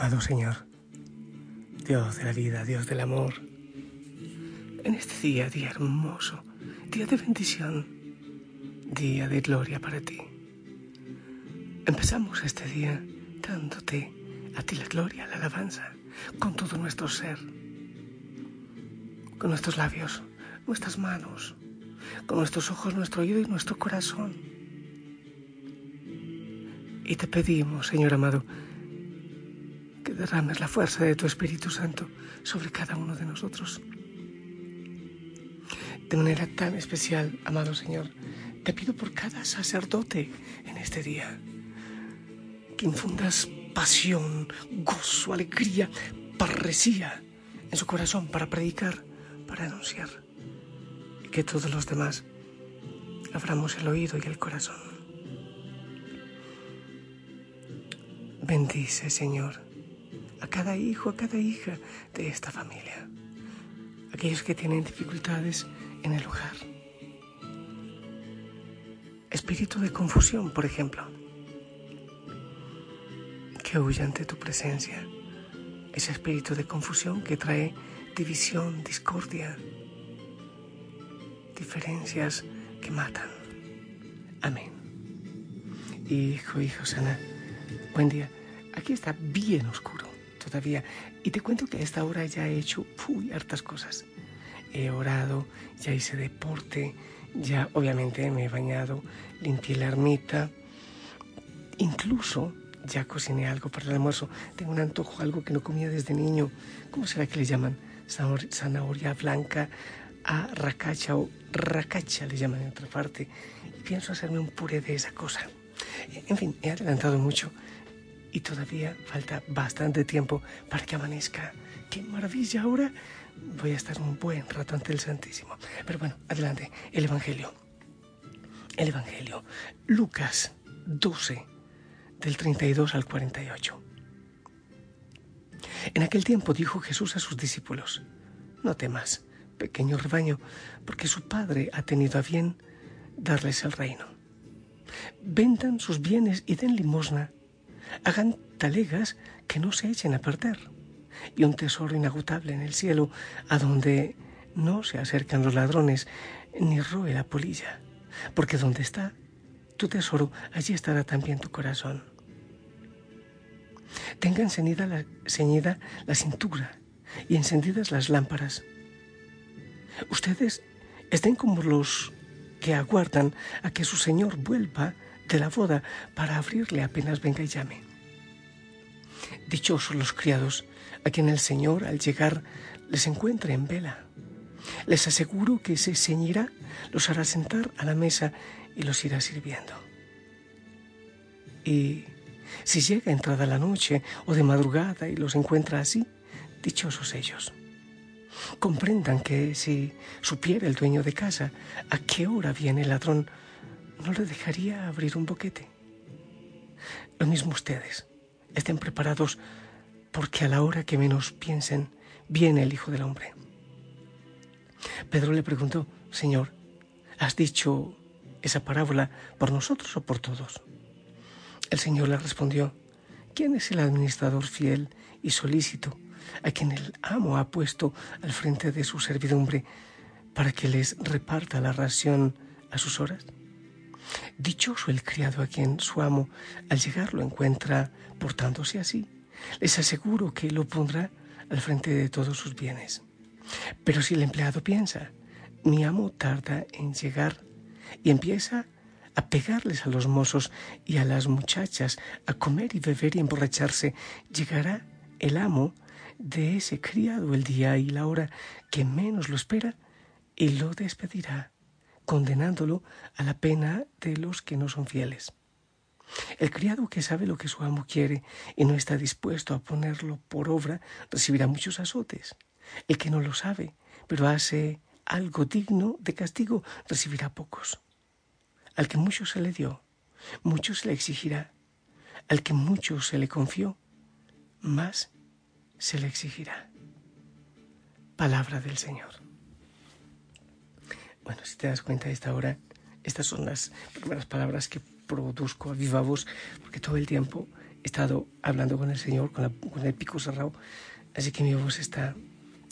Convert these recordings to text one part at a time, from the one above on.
Amado Señor, Dios de la vida, Dios del amor, en este día, día hermoso, día de bendición, día de gloria para ti. Empezamos este día dándote a ti la gloria, la alabanza, con todo nuestro ser, con nuestros labios, nuestras manos, con nuestros ojos, nuestro oído y nuestro corazón. Y te pedimos, Señor amado, derrames la fuerza de tu Espíritu Santo sobre cada uno de nosotros. De manera tan especial, amado Señor, te pido por cada sacerdote en este día, que infundas pasión, gozo, alegría, parresía en su corazón para predicar, para anunciar, y que todos los demás abramos el oído y el corazón. Bendice, Señor a cada hijo, a cada hija de esta familia. Aquellos que tienen dificultades en el hogar. Espíritu de confusión, por ejemplo. Que huya ante tu presencia. Ese espíritu de confusión que trae división, discordia, diferencias que matan. Amén. Hijo, hijo sana, buen día. Aquí está bien oscuro todavía. Y te cuento que a esta hora ya he hecho uy, hartas cosas. He orado, ya hice deporte, ya obviamente me he bañado, limpié la ermita, incluso ya cociné algo para el almuerzo. Tengo un antojo, algo que no comía desde niño. ¿Cómo será que le llaman? Zanahoria blanca a racacha o racacha le llaman en otra parte. Y pienso hacerme un puré de esa cosa. En fin, he adelantado mucho y todavía falta bastante tiempo para que amanezca. ¡Qué maravilla! Ahora voy a estar un buen rato ante el Santísimo. Pero bueno, adelante, el Evangelio. El Evangelio. Lucas 12, del 32 al 48. En aquel tiempo dijo Jesús a sus discípulos, no temas, pequeño rebaño, porque su Padre ha tenido a bien darles el reino. Vendan sus bienes y den limosna hagan talegas que no se echen a perder y un tesoro inagotable en el cielo a donde no se acercan los ladrones ni roe la polilla, porque donde está tu tesoro, allí estará también tu corazón. Tengan ceñida la, ceñida la cintura y encendidas las lámparas. Ustedes estén como los que aguardan a que su Señor vuelva de la boda para abrirle apenas venga y llame. Dichosos los criados a quien el Señor al llegar les encuentre en vela. Les aseguro que se ceñirá, los hará sentar a la mesa y los irá sirviendo. Y si llega entrada la noche o de madrugada y los encuentra así, dichosos ellos. Comprendan que si supiera el dueño de casa a qué hora viene el ladrón, no le dejaría abrir un boquete. Lo mismo ustedes, estén preparados porque a la hora que menos piensen, viene el Hijo del Hombre. Pedro le preguntó, Señor, ¿has dicho esa parábola por nosotros o por todos? El Señor le respondió, ¿quién es el administrador fiel y solícito a quien el amo ha puesto al frente de su servidumbre para que les reparta la ración a sus horas? Dichoso el criado a quien su amo al llegar lo encuentra portándose así. Les aseguro que lo pondrá al frente de todos sus bienes. Pero si el empleado piensa, mi amo tarda en llegar y empieza a pegarles a los mozos y a las muchachas, a comer y beber y emborracharse, llegará el amo de ese criado el día y la hora que menos lo espera y lo despedirá, condenándolo a la pena de los que no son fieles. El criado que sabe lo que su amo quiere y no está dispuesto a ponerlo por obra recibirá muchos azotes. El que no lo sabe, pero hace algo digno de castigo, recibirá pocos. Al que mucho se le dio, mucho se le exigirá. Al que mucho se le confió, más se le exigirá. Palabra del Señor. Bueno, si te das cuenta de esta hora, estas son las primeras palabras que produzco a viva voz, porque todo el tiempo he estado hablando con el Señor, con, con el pico cerrado, así que mi voz está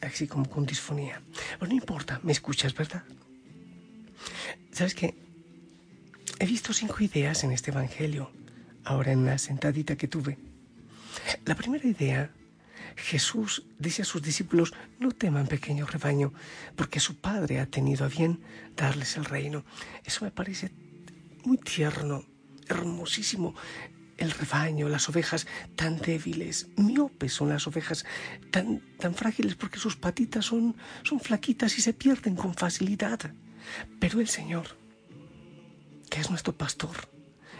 así como con disfonía. Pero no importa, me escuchas, ¿verdad? ¿Sabes qué? He visto cinco ideas en este Evangelio, ahora en una sentadita que tuve. La primera idea, Jesús dice a sus discípulos, no teman pequeño rebaño, porque su Padre ha tenido a bien darles el reino. Eso me parece muy tierno, hermosísimo el rebaño, las ovejas tan débiles, miopes son las ovejas, tan, tan frágiles porque sus patitas son, son flaquitas y se pierden con facilidad. Pero el Señor, que es nuestro pastor,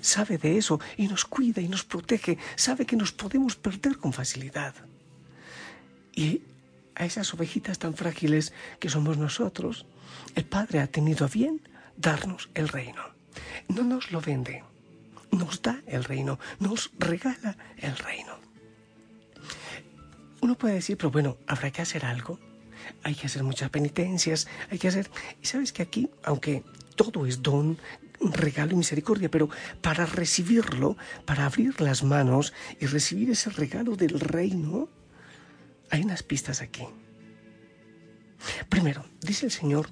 sabe de eso y nos cuida y nos protege, sabe que nos podemos perder con facilidad. Y a esas ovejitas tan frágiles que somos nosotros, el Padre ha tenido bien darnos el reino. No nos lo vende nos da el reino, nos regala el reino. Uno puede decir, pero bueno, habrá que hacer algo, hay que hacer muchas penitencias, hay que hacer... Y sabes que aquí, aunque todo es don, regalo y misericordia, pero para recibirlo, para abrir las manos y recibir ese regalo del reino, hay unas pistas aquí. Primero, dice el Señor,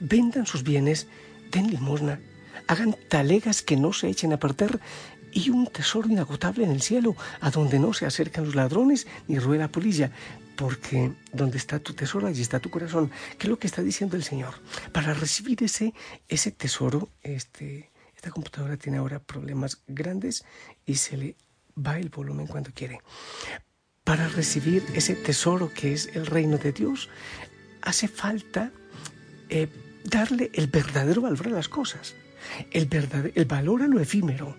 vendan sus bienes, den limosna, hagan talegas que no se echen a perder y un tesoro inagotable en el cielo, a donde no se acercan los ladrones ni rueda la polilla, porque donde está tu tesoro, allí está tu corazón. ¿Qué es lo que está diciendo el Señor? Para recibir ese, ese tesoro, este, esta computadora tiene ahora problemas grandes y se le va el volumen cuando quiere. Para recibir ese tesoro que es el reino de Dios, hace falta eh, darle el verdadero valor a las cosas el, el valor a lo efímero.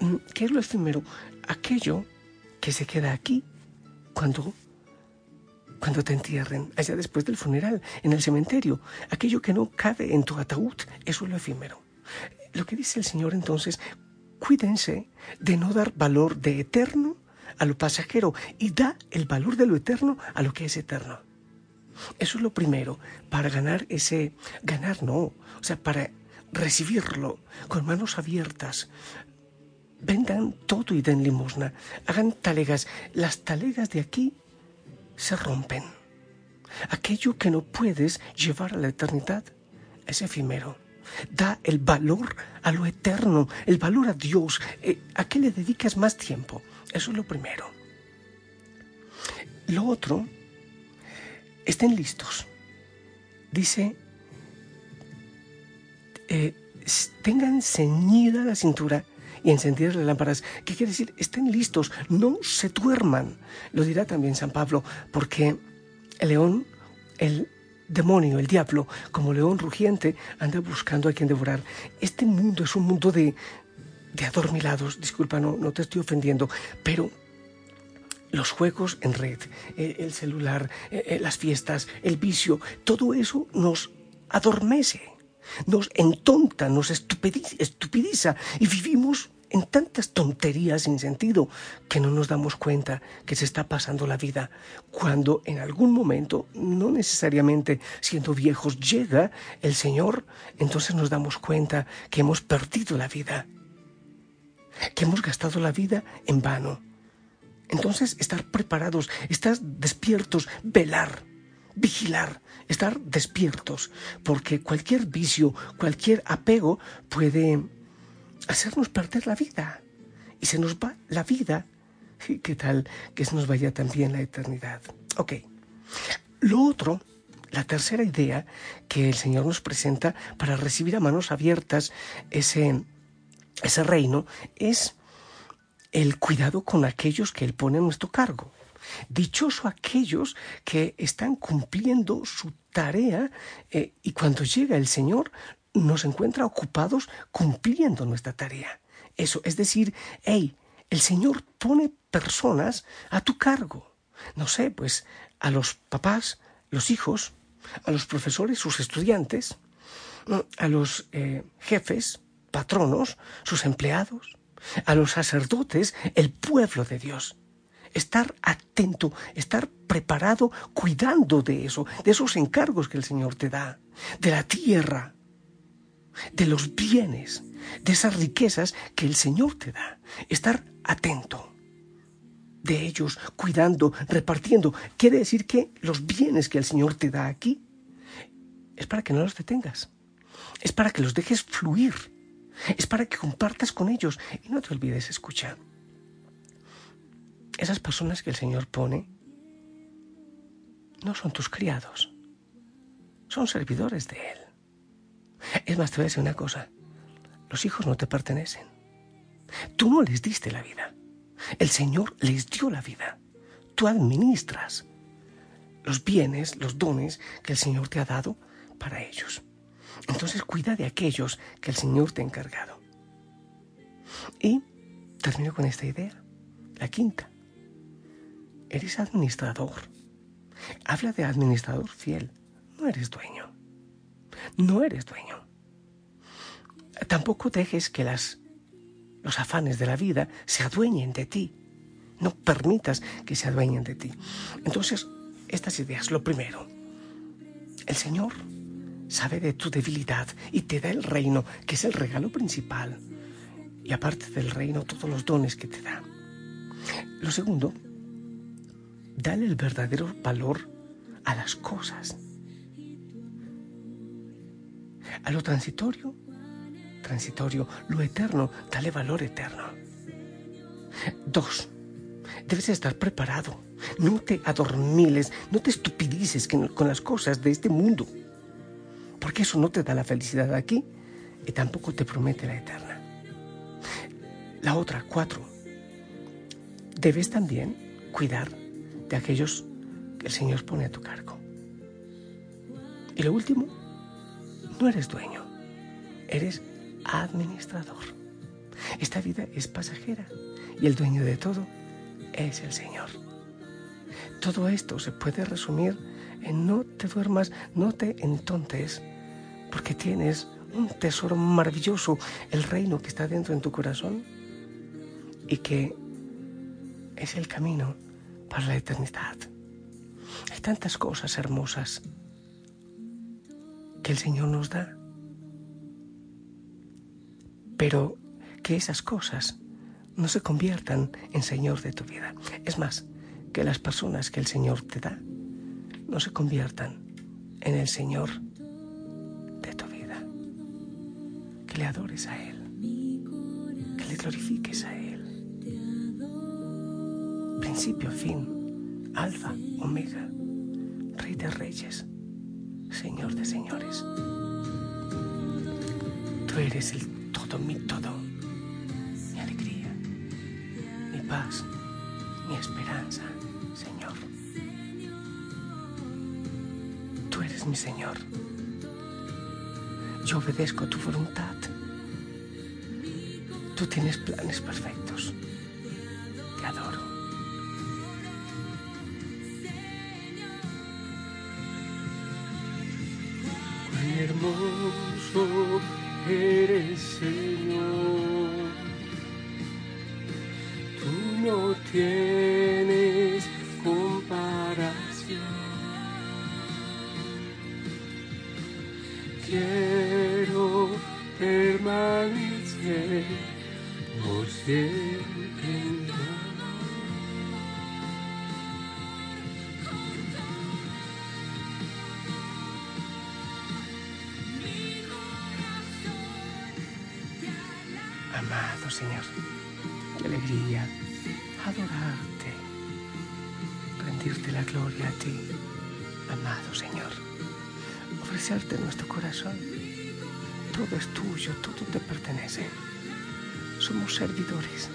Mm, ¿Qué es lo efímero? Aquello que se queda aquí cuando, cuando te entierren, allá después del funeral, en el cementerio. Aquello que no cabe en tu ataúd, eso es lo efímero. Lo que dice el Señor entonces, cuídense de no dar valor de eterno a lo pasajero y da el valor de lo eterno a lo que es eterno. Eso es lo primero, para ganar ese, ganar no, o sea, para recibirlo con manos abiertas. Vendan todo y den limosna. Hagan talegas. Las talegas de aquí se rompen. Aquello que no puedes llevar a la eternidad es efímero. Da el valor a lo eterno, el valor a Dios. Eh, ¿A qué le dedicas más tiempo? Eso es lo primero. Lo otro, estén listos. Dice eh, tengan ceñida la cintura y encendidas las lámparas. ¿Qué quiere decir? Estén listos, no se duerman. Lo dirá también San Pablo, porque el león, el demonio, el diablo, como león rugiente, anda buscando a quien devorar. Este mundo es un mundo de, de adormilados. Disculpa, no, no te estoy ofendiendo, pero los juegos en red, eh, el celular, eh, las fiestas, el vicio, todo eso nos adormece nos entonta, nos estupidiza y vivimos en tantas tonterías sin sentido que no nos damos cuenta que se está pasando la vida cuando en algún momento, no necesariamente siendo viejos, llega el Señor, entonces nos damos cuenta que hemos perdido la vida, que hemos gastado la vida en vano. Entonces estar preparados, estar despiertos, velar vigilar, estar despiertos, porque cualquier vicio, cualquier apego puede hacernos perder la vida. Y se nos va la vida. ¿Qué tal que se nos vaya también la eternidad? Ok, Lo otro, la tercera idea que el Señor nos presenta para recibir a manos abiertas ese, ese reino es el cuidado con aquellos que Él pone a nuestro cargo. Dichoso aquellos que están cumpliendo su tarea eh, y cuando llega el Señor nos encuentra ocupados cumpliendo nuestra tarea. Eso, es decir, hey, el Señor pone personas a tu cargo. No sé, pues a los papás, los hijos, a los profesores, sus estudiantes, a los eh, jefes, patronos, sus empleados, a los sacerdotes, el pueblo de Dios. Estar atento, estar preparado, cuidando de eso, de esos encargos que el Señor te da, de la tierra, de los bienes, de esas riquezas que el Señor te da. Estar atento de ellos, cuidando, repartiendo. Quiere decir que los bienes que el Señor te da aquí es para que no los detengas. Es para que los dejes fluir. Es para que compartas con ellos. Y no te olvides, escucha. Esas personas que el Señor pone no son tus criados. Son servidores de Él. Es más, te voy a decir una cosa. Los hijos no te pertenecen. Tú no les diste la vida. El Señor les dio la vida. Tú administras los bienes, los dones que el Señor te ha dado para ellos. Entonces cuida de aquellos que el Señor te ha encargado. Y termino con esta idea, la quinta. Eres administrador. Habla de administrador fiel. No eres dueño. No eres dueño. Tampoco dejes que las, los afanes de la vida se adueñen de ti. No permitas que se adueñen de ti. Entonces, estas ideas. Lo primero, el Señor sabe de tu debilidad y te da el reino, que es el regalo principal. Y aparte del reino, todos los dones que te da. Lo segundo, dale el verdadero valor a las cosas. A lo transitorio, transitorio, lo eterno, dale valor eterno. Dos, debes estar preparado. No te adormiles, no te estupidices con las cosas de este mundo, porque eso no te da la felicidad aquí y tampoco te promete la eterna. La otra, cuatro, debes también cuidar de aquellos que el Señor pone a tu cargo. Y lo último, no eres dueño, eres administrador. Esta vida es pasajera y el dueño de todo es el Señor. Todo esto se puede resumir en no te duermas, no te entontes, porque tienes un tesoro maravilloso, el reino que está dentro en tu corazón y que es el camino para la eternidad. Hay tantas cosas hermosas que el Señor nos da, pero que esas cosas no se conviertan en Señor de tu vida. Es más, que las personas que el Señor te da no se conviertan en el Señor Que le adores a Él, que le glorifiques a Él. Principio, fin, alfa, omega, Rey de reyes, Señor de señores. Tú eres el todo, mi todo, mi alegría, mi paz, mi esperanza, Señor. Tú eres mi Señor. Yo obedezco tu voluntad. Tú tienes planes perfectos. Te adoro. Cuán hermoso eres, Señor. Amado Señor, qué alegría adorarte, rendirte la gloria a ti. amado Señor, ofrecerte nuestro corazón. Todo es tuyo, todo te pertenece. Somos servidores.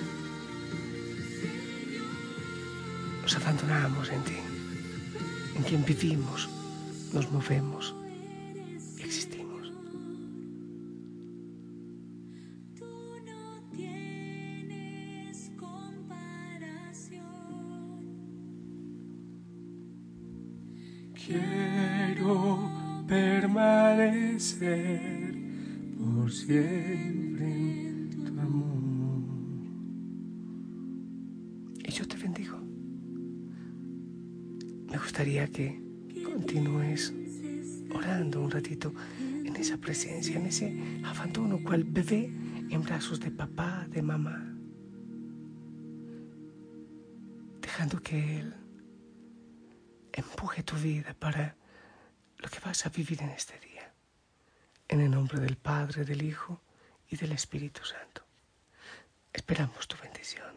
Nos abandonamos en ti, en quien vivimos, nos movemos Quiero permanecer por siempre en tu amor. Y yo te bendigo. Me gustaría que continúes orando un ratito en esa presencia, en ese abandono, cual bebé en brazos de papá, de mamá, dejando que Él empuje tu vida para lo que vas a vivir en este día. En el nombre del Padre, del Hijo y del Espíritu Santo. Esperamos tu bendición.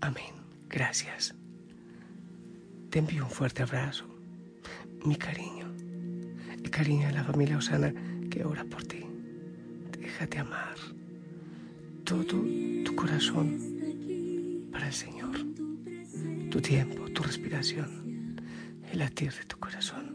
Amén. Gracias. Te envío un fuerte abrazo, mi cariño, el cariño de la familia Osana ora por ti. Déjate amar todo tu corazón para el Señor, tu tiempo, tu respiración, el latir de tu corazón,